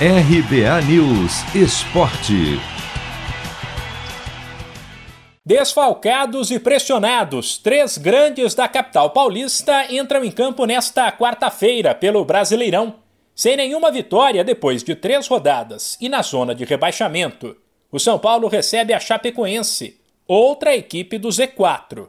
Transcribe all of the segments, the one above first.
RBA News Esporte. Desfalcados e pressionados, três grandes da capital paulista entram em campo nesta quarta-feira pelo Brasileirão. Sem nenhuma vitória depois de três rodadas e na zona de rebaixamento, o São Paulo recebe a Chapecoense, outra equipe do Z4.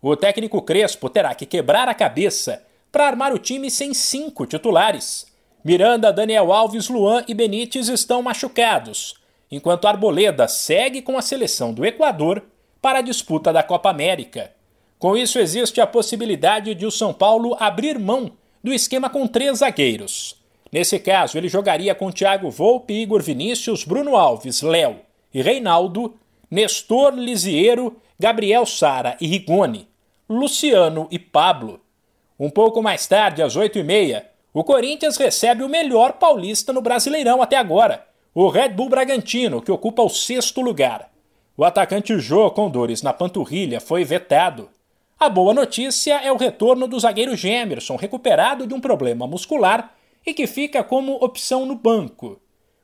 O técnico Crespo terá que quebrar a cabeça para armar o time sem cinco titulares. Miranda, Daniel Alves, Luan e Benítez estão machucados, enquanto Arboleda segue com a seleção do Equador para a disputa da Copa América. Com isso, existe a possibilidade de o São Paulo abrir mão do esquema com três zagueiros. Nesse caso, ele jogaria com Thiago Volpe, Igor Vinícius, Bruno Alves, Léo e Reinaldo, Nestor Lisiero, Gabriel Sara e Rigoni, Luciano e Pablo. Um pouco mais tarde, às 8h30, o Corinthians recebe o melhor paulista no Brasileirão até agora, o Red Bull Bragantino, que ocupa o sexto lugar. O atacante Jô, com dores na panturrilha, foi vetado. A boa notícia é o retorno do zagueiro Gemerson, recuperado de um problema muscular e que fica como opção no banco.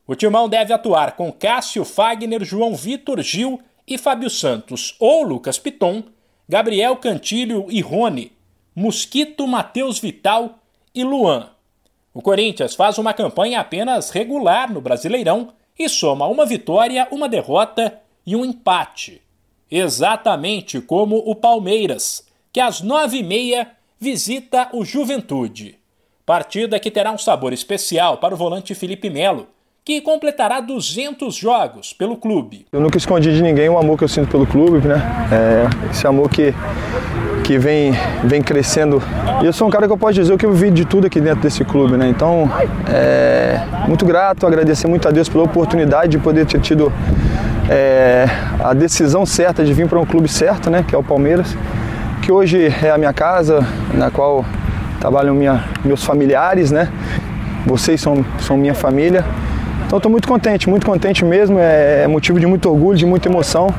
O timão deve atuar com Cássio Fagner, João Vitor Gil e Fábio Santos ou Lucas Piton, Gabriel Cantilho e Rony, Mosquito Matheus Vital e Luan. O Corinthians faz uma campanha apenas regular no Brasileirão e soma uma vitória, uma derrota e um empate. Exatamente como o Palmeiras, que às nove e meia visita o Juventude. Partida que terá um sabor especial para o volante Felipe Melo, que completará 200 jogos pelo clube. Eu nunca escondi de ninguém o amor que eu sinto pelo clube, né? É, esse amor que que vem, vem crescendo. E eu sou um cara que eu posso dizer que eu vi de tudo aqui dentro desse clube, né? Então, é, muito grato, agradecer muito a Deus pela oportunidade de poder ter tido é, a decisão certa de vir para um clube certo, né? Que é o Palmeiras, que hoje é a minha casa, na qual trabalham minha, meus familiares, né? Vocês são, são minha família. Então, estou muito contente, muito contente mesmo. É, é motivo de muito orgulho, de muita emoção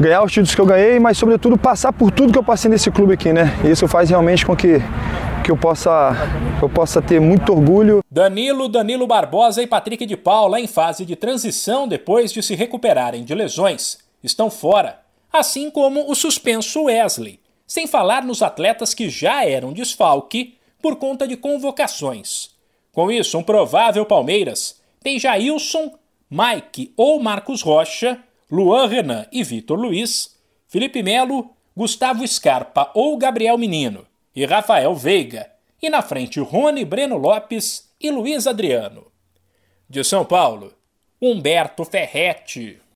ganhar os títulos que eu ganhei, mas sobretudo passar por tudo que eu passei nesse clube aqui, né? Isso faz realmente com que que eu possa, eu possa ter muito orgulho. Danilo, Danilo Barbosa e Patrick de Paula, em fase de transição depois de se recuperarem de lesões, estão fora, assim como o suspenso Wesley, sem falar nos atletas que já eram desfalque por conta de convocações. Com isso, um provável Palmeiras tem Jailson, Mike ou Marcos Rocha Luan Renan e Vitor Luiz, Felipe Melo, Gustavo Scarpa ou Gabriel Menino e Rafael Veiga, e na frente Rony Breno Lopes e Luiz Adriano. De São Paulo, Humberto Ferretti.